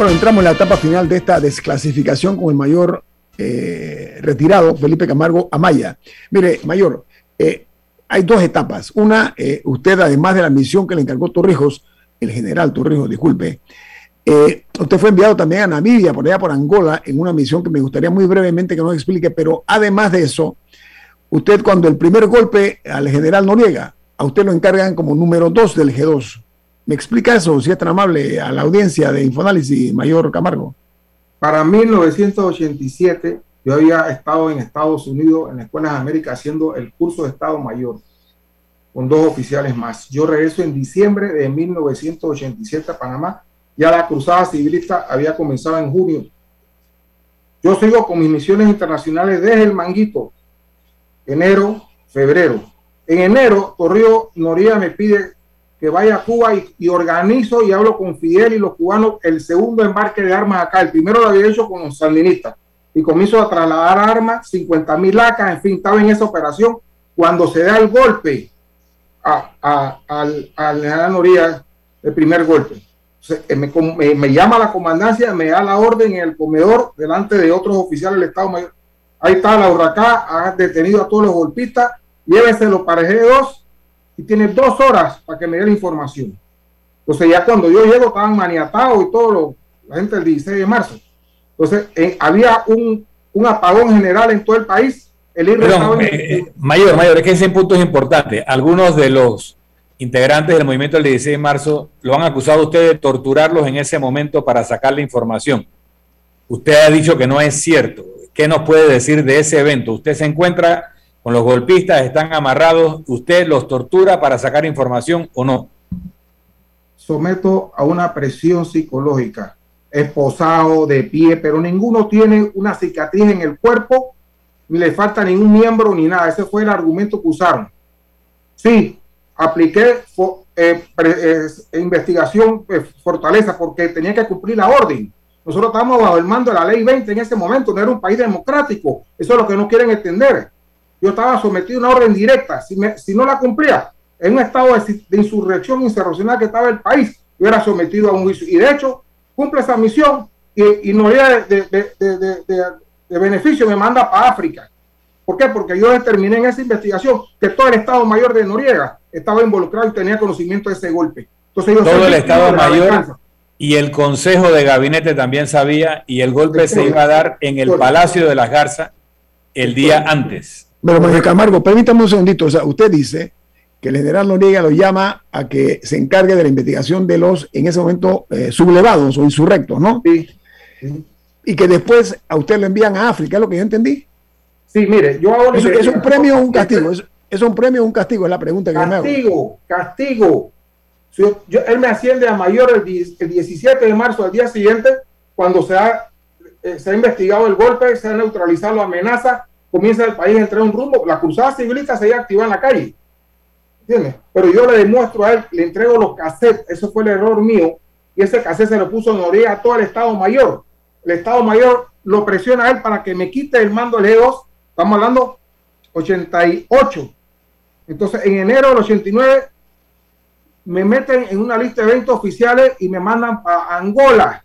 Bueno, entramos en la etapa final de esta desclasificación con el mayor eh, retirado, Felipe Camargo Amaya. Mire, mayor, eh, hay dos etapas. Una, eh, usted, además de la misión que le encargó Torrijos, el general Torrijos, disculpe, usted fue enviado también a Namibia, por allá por Angola, en una misión que me gustaría muy brevemente que nos explique, pero además de eso, usted cuando el primer golpe al general Noriega, a usted lo encargan como número dos del G2. ¿Me explica eso, si es tan amable, a la audiencia de Infoanálisis, Mayor Camargo? Para 1987, yo había estado en Estados Unidos, en la Escuela de América, haciendo el curso de Estado Mayor, con dos oficiales más. Yo regreso en diciembre de 1987 a Panamá. Ya la cruzada civilista había comenzado en junio. Yo sigo con mis misiones internacionales desde el Manguito, enero, febrero. En enero, Torrio Noría me pide que vaya a Cuba y, organizo y hablo con Fidel y los cubanos el segundo embarque de armas acá. El primero lo había hecho con los sandinistas y comienzo a trasladar armas, 50 mil lacas, en fin, estaba en esa operación. Cuando se da el golpe a, al, general Noriega, el primer golpe, eh, me, me, llama la comandancia, me da la orden en el comedor delante de otros oficiales del Estado Mayor. Ahí está la huracán, ha detenido a todos los golpistas, lléveselo para G2 y tiene dos horas para que me dé la información. Entonces ya cuando yo llego estaban maniatados y todo lo, la gente del 16 de marzo. Entonces eh, había un, un, apagón general en todo el país. El Perdón, eh, mayor, mayor, es que ese punto es importante. Algunos de los integrantes del movimiento del 16 de marzo lo han acusado a usted de torturarlos en ese momento para sacar la información. Usted ha dicho que no es cierto. ¿Qué nos puede decir de ese evento? Usted se encuentra los golpistas, están amarrados, ¿usted los tortura para sacar información o no? Someto a una presión psicológica, esposado, de pie, pero ninguno tiene una cicatriz en el cuerpo, ni le falta ningún miembro ni nada. Ese fue el argumento que usaron. Sí, apliqué eh, eh, investigación eh, fortaleza porque tenía que cumplir la orden. Nosotros estábamos bajo el mando de la ley 20 en ese momento, no era un país democrático. Eso es lo que no quieren entender yo estaba sometido a una orden directa. Si, si no la cumplía, en un estado de, insurrección insurreccional que estaba el país, yo era sometido a un juicio. Y de hecho, cumple esa misión y, y Noriega de, de, beneficio me manda para África. ¿Por qué? Porque yo determiné en esa investigación que todo el Estado Mayor de Noriega estaba involucrado y tenía conocimiento de ese golpe. Entonces, todo el Estado Mayor y el Consejo de Gabinete también sabía y el golpe se iba a dar en el Palacio de las Garzas el día antes. Pero, María Camargo, permítame un segundito. O sea, usted dice que el general Noriega lo llama a que se encargue de la investigación de los, en ese momento, eh, sublevados o insurrectos, ¿no? Sí, Y que después a usted lo envían a África, es lo que yo entendí. Sí, mire, yo hago... ¿Es, ¿Es, un premio o un castigo? ¿Es, un premio o un castigo? Es la pregunta que me hago. Castigo, castigo. él me asciende a mayor el, 17 de marzo al día siguiente, cuando se ha, eh, se ha investigado el golpe, se ha neutralizado la amenaza comienza el país a entrar en un rumbo, la cruzada civilista se iba a activar en la calle. ¿Entiendes? Pero yo le demuestro a él, le entrego los cassettes, eso fue el error mío, y ese cassette se lo puso en orilla a todo el Estado Mayor. El Estado Mayor lo presiona a él para que me quite el mando del E2, estamos hablando 88. Entonces, en enero del 89, me meten en una lista de eventos oficiales y me mandan a Angola,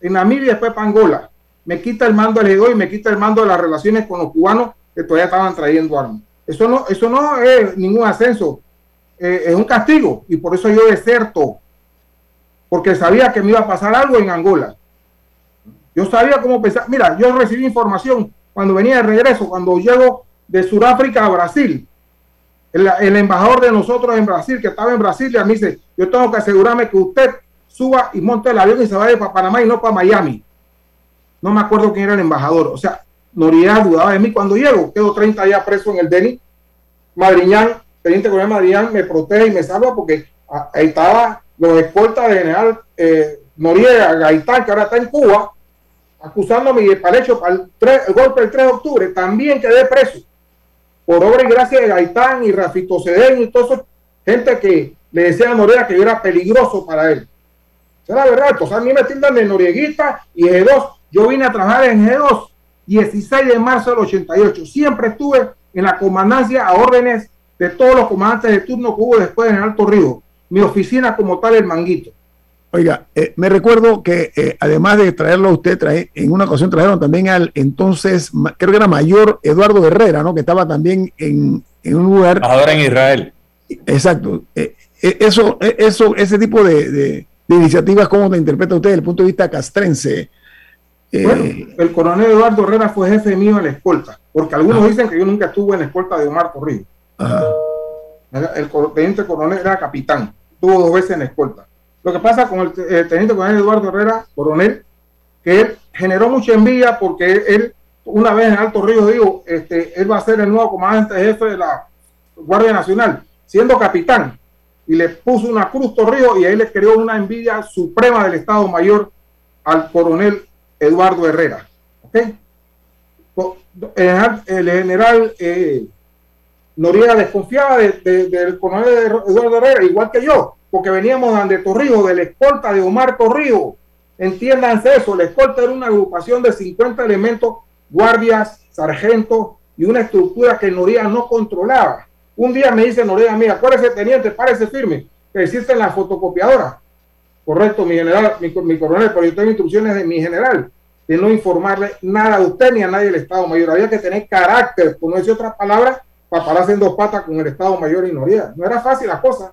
en Namibia y después para Angola me quita el mando al y me quita el mando de las relaciones con los cubanos que todavía estaban trayendo armas. Eso no, eso no es ningún ascenso, eh, es un castigo y por eso yo deserto, porque sabía que me iba a pasar algo en Angola. Yo sabía cómo pensar. Mira, yo recibí información cuando venía de regreso, cuando llego de Sudáfrica a Brasil. El, el, embajador de nosotros en Brasil, que estaba en Brasilia, me dice, yo tengo que asegurarme que usted suba y monte el avión y se vaya para Panamá y no para Miami no me acuerdo quién era el embajador. O sea, Noriega dudaba de mí cuando llego. Quedo 30 días preso en el DENI. Madriñán, teniente coronel Madriñán, me protege y me salva porque ahí estaba los escoltas de general eh, Noriega Gaitán, que ahora está en Cuba, acusándome y para el hecho, para el, golpe del 3 de octubre, también quedé preso por obra y gracia de Gaitán y Rafito Cedeño y todo eso, gente que le decía a Noriega que yo era peligroso para él. Esa es la verdad, entonces a mí me tildan de Norieguita y G2. Yo vine a trabajar en G2 16 de marzo del 88. Siempre estuve en la comandancia a órdenes de todos los comandantes de turno que hubo después en Alto Río. Mi oficina como tal, el Manguito. Oiga, eh, me recuerdo que eh, además de traerlo a usted, trae, en una ocasión trajeron también al entonces, creo que era mayor Eduardo Herrera, ¿no? Que estaba también en, un lugar. Ahora en Israel. Exacto. Eh, eso, eso, ese tipo de, iniciativas, ¿cómo lo interpreta usted desde el punto de vista castrense? Bueno, el coronel Eduardo Herrera fue jefe mío en la escolta, porque algunos dicen que yo nunca estuve en la escolta de Omar Torrijos. El teniente coronel era capitán, tuvo dos veces en la escolta. Lo que pasa con el, teniente coronel Eduardo Herrera, coronel, que él generó mucha envidia porque él, una vez en Alto Río, dijo, este, él va a ser el nuevo comandante jefe de la Guardia Nacional, siendo capitán, y le puso una cruz Torrijos y ahí le creó una envidia suprema del Estado Mayor al coronel Eduardo Herrera. El general eh, Noriega desconfiaba del coronel Eduardo Herrera, igual que yo, porque veníamos de Torrijos, de la escolta de Omar Torrijos. Entiéndanse eso, la escolta era una agrupación de 50 elementos, guardias, sargentos y una estructura que Noriega no controlaba. Un día me dice Noriega, mira, acuérdese, teniente, párese firme, que existen las fotocopiadoras. Correcto, mi general, mi, mi coronel, pero yo tengo instrucciones de mi general de no informarle nada a usted ni a nadie del Estado Mayor. Había que tener carácter, por no decir otras palabras, para pararse en dos patas con el Estado Mayor y Noriega. No era fácil la cosa.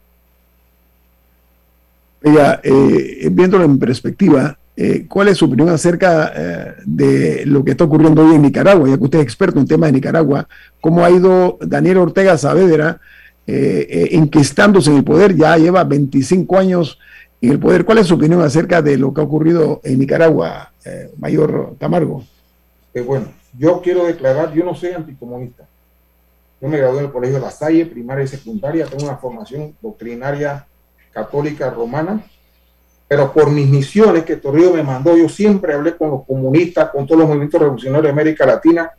Oiga, eh, viéndolo en perspectiva, eh, ¿cuál es su opinión acerca eh, de lo que está ocurriendo hoy en Nicaragua? Ya que usted es experto en temas de Nicaragua, ¿cómo ha ido Daniel Ortega Saavedra enquistándose en el poder? Ya lleva 25 años en el poder. ¿Cuál es su opinión acerca de lo que ha ocurrido en Nicaragua, Mayor Tamargo? bueno, yo quiero declarar, yo no soy anticomunista. Yo me gradué en el Colegio La Salle, primaria y secundaria, tengo una formación doctrinaria católica romana, pero por mis misiones que Torrijos me mandó, yo siempre hablé con los comunistas, con todos los movimientos revolucionarios de América Latina,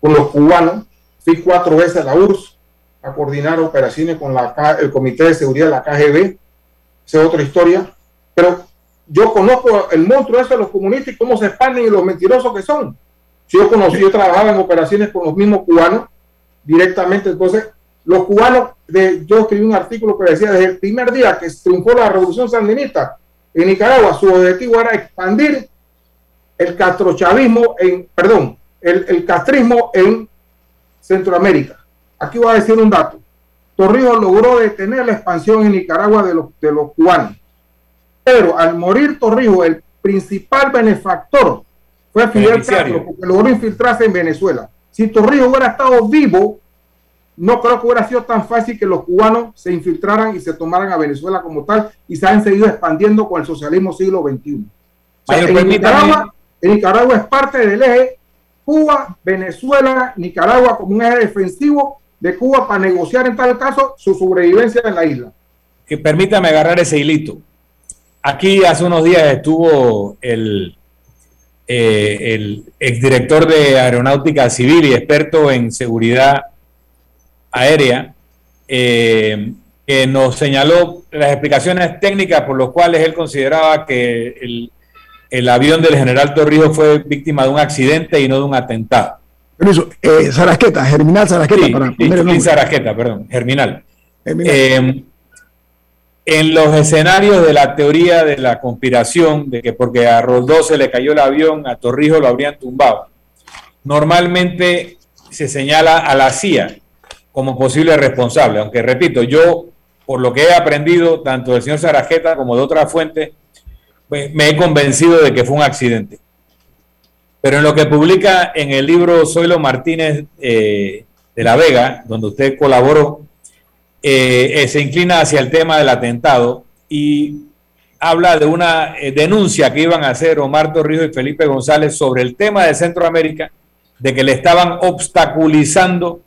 con los cubanos, fui cuatro veces a la URSS a coordinar operaciones con la, el Comité de Seguridad de la KGB, esa es otra historia, pero yo conozco el monstruo ese de los comunistas y cómo se expanden y los mentirosos que son. Yo conocí, yo trabajaba en operaciones con los mismos cubanos directamente. Entonces, los cubanos, de, yo escribí un artículo que decía, desde el primer día que triunfó la revolución sandinista en Nicaragua, su objetivo era expandir el castrochavismo en, perdón, el, castrismo en Centroamérica. Aquí voy a decir un dato. Torrijos logró detener la expansión en Nicaragua de los, de los cubanos. Pero al morir Torrijos, el principal benefactor fue Fidel Castro, porque logró infiltrarse en Venezuela. Si Torrijos hubiera estado vivo, no creo que hubiera sido tan fácil que los cubanos se infiltraran y se tomaran a Venezuela como tal y se han seguido expandiendo con el socialismo siglo XXI. en, Nicaragua, Nicaragua es parte del eje Cuba, Venezuela, Nicaragua como un eje defensivo de Cuba para negociar en tal caso su sobrevivencia en la isla. Que permítame agarrar ese hilito. Aquí hace unos días estuvo el eh, exdirector de Aeronáutica Civil y experto en seguridad aérea, eh, que nos señaló las explicaciones técnicas por las cuales él consideraba que el, el avión del general Torrijos fue víctima de un accidente y no de un atentado. Eso, eh, Germinal Sarasqueta, para poner el nombre. perdón, Germinal. Germinal en los escenarios de la teoría de la conspiración, de que porque a Roldó se le cayó el avión, a Torrijos lo habrían tumbado, normalmente se señala a la CIA como posible responsable, aunque repito, yo por lo que he aprendido tanto del señor Sarajeta como de otras fuentes, pues, me he convencido de que fue un accidente. Pero en lo que publica en el libro Zoilo Martínez eh, de la Vega, donde usted colaboró, eh, eh, se inclina hacia el tema del atentado y habla de una denuncia que iban a hacer Omar Torrijos y Felipe González sobre el tema de Centroamérica, de que le estaban obstaculizando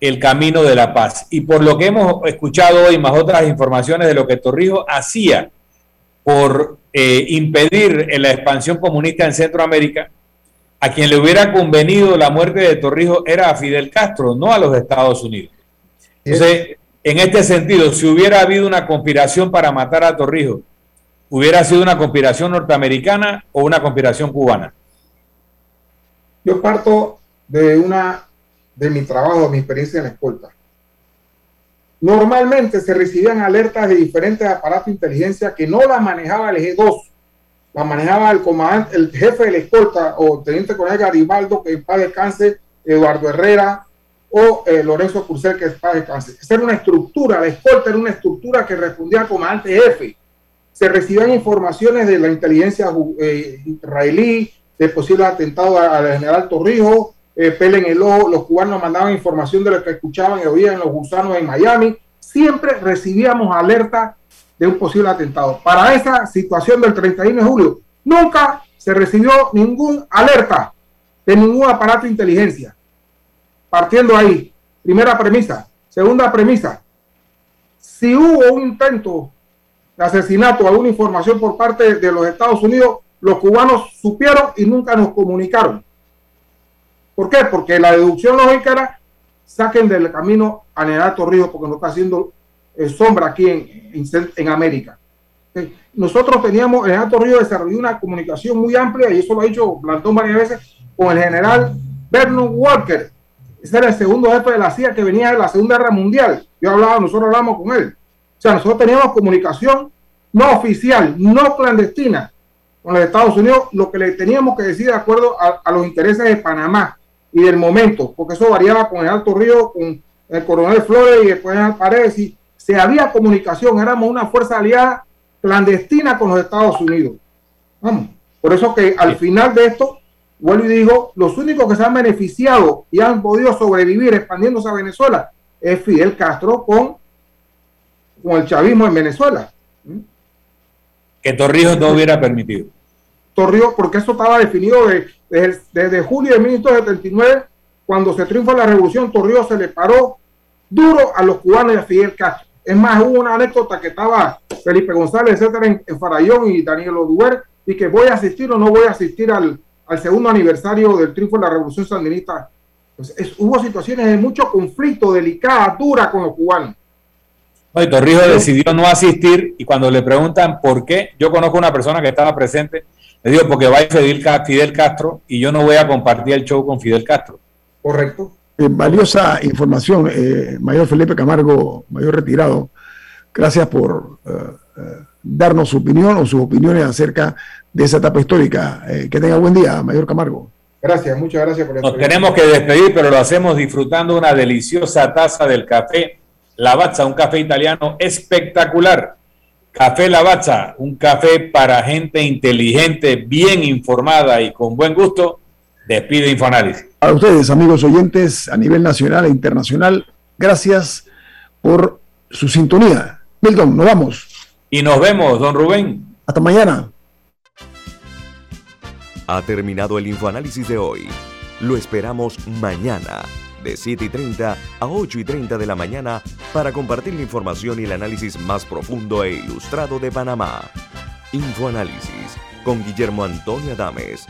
el camino de la paz. Y por lo que hemos escuchado hoy, más otras informaciones de lo que Torrijos hacía por impedir la expansión comunista en Centroamérica, a quien le hubiera convenido la muerte de Torrijos era a Fidel Castro, no a los Estados Unidos. Entonces, en este sentido, si hubiera habido una conspiración para matar a Torrijos, ¿hubiera sido una conspiración norteamericana o una conspiración cubana? Yo parto de una de mi trabajo, de mi experiencia en la escolta. Normalmente se recibían alertas de diferentes aparatos de inteligencia que no las manejaba el G2, la manejaba el comandante, el jefe de la escolta o teniente coronel Garibaldo, que en paz descanse, Eduardo Herrera o eh, Lorenzo Curcel, que en paz descanse. Esa era una estructura, la escolta era una estructura que respondía al comandante jefe. Se recibían informaciones de la inteligencia eh, israelí, de posibles atentados al general Torrijos, eh, el ojo, los cubanos mandaban información de lo que escuchaban y oían los gusanos en Miami, siempre recibíamos alerta de un posible atentado. Para esa situación del 31 de julio, nunca se recibió ningún alerta de ningún aparato de inteligencia. Partiendo ahí, primera premisa. Segunda premisa, si hubo un intento de asesinato, alguna información por parte de los Estados Unidos, los cubanos supieron y nunca nos comunicaron. ¿Por qué? Porque la deducción lógica era saquen del camino a General Torrijos porque no está haciendo eh, sombra aquí en, en, América. Nosotros teníamos, el General Torrijos desarrolló una comunicación muy amplia y eso lo ha dicho Blandón varias veces con el general Vernon Walker. Ese era el segundo jefe de la CIA que venía de la Segunda Guerra Mundial. Yo hablaba, nosotros hablamos con él. O sea, nosotros teníamos comunicación no oficial, no clandestina con los Estados Unidos, lo que le teníamos que decir de acuerdo a los intereses de Panamá y del momento, porque eso variaba con el Alto Río, con el Coronel Flores y después Paredes, y se había comunicación, éramos una fuerza aliada clandestina con los Estados Unidos. Vamos. Por eso que al final de esto, vuelvo y digo, los únicos que se han beneficiado y han podido sobrevivir expandiéndose a Venezuela es Fidel Castro con, con el chavismo en Venezuela. Que Torrijos no hubiera permitido. Torrijos, porque eso estaba definido de desde, julio de 1979, cuando se triunfa la revolución, Torrijos se le paró duro a los cubanos y a Fidel Castro. Es más, hubo una anécdota que estaba Felipe González, etcétera, en, Farallón y Daniel Oduber, y que voy a asistir o no voy a asistir al, segundo aniversario del triunfo de la revolución sandinista. hubo situaciones de mucho conflicto, delicada, dura con los cubanos. Hoy Torrijos decidió no asistir y cuando le preguntan por qué, yo conozco una persona que estaba presente le digo, porque va a Fidel Castro y yo no voy a compartir el show con Fidel Castro. Correcto. Eh, valiosa información, eh, Mayor Felipe Camargo, Mayor Retirado. Gracias por eh, darnos su opinión o sus opiniones acerca de esa etapa histórica. que tenga buen día, Mayor Camargo. Gracias, muchas gracias por Nos tenemos que despedir, pero lo hacemos disfrutando una deliciosa taza del café Lavazza, un café italiano espectacular Café Lavazza, un café para gente inteligente, bien informada y con buen gusto. Despide Infoanálisis. A ustedes, amigos oyentes, a nivel nacional e internacional, gracias por su sintonía. Milton, nos vamos. Y nos vemos, don Rubén. Hasta mañana. Ha terminado el Infoanálisis de hoy. Lo esperamos mañana de 7 y 30 a 8 y 30 de la mañana para compartir la información y el análisis más profundo e ilustrado de Panamá. Infoanálisis con Guillermo Antonio Adames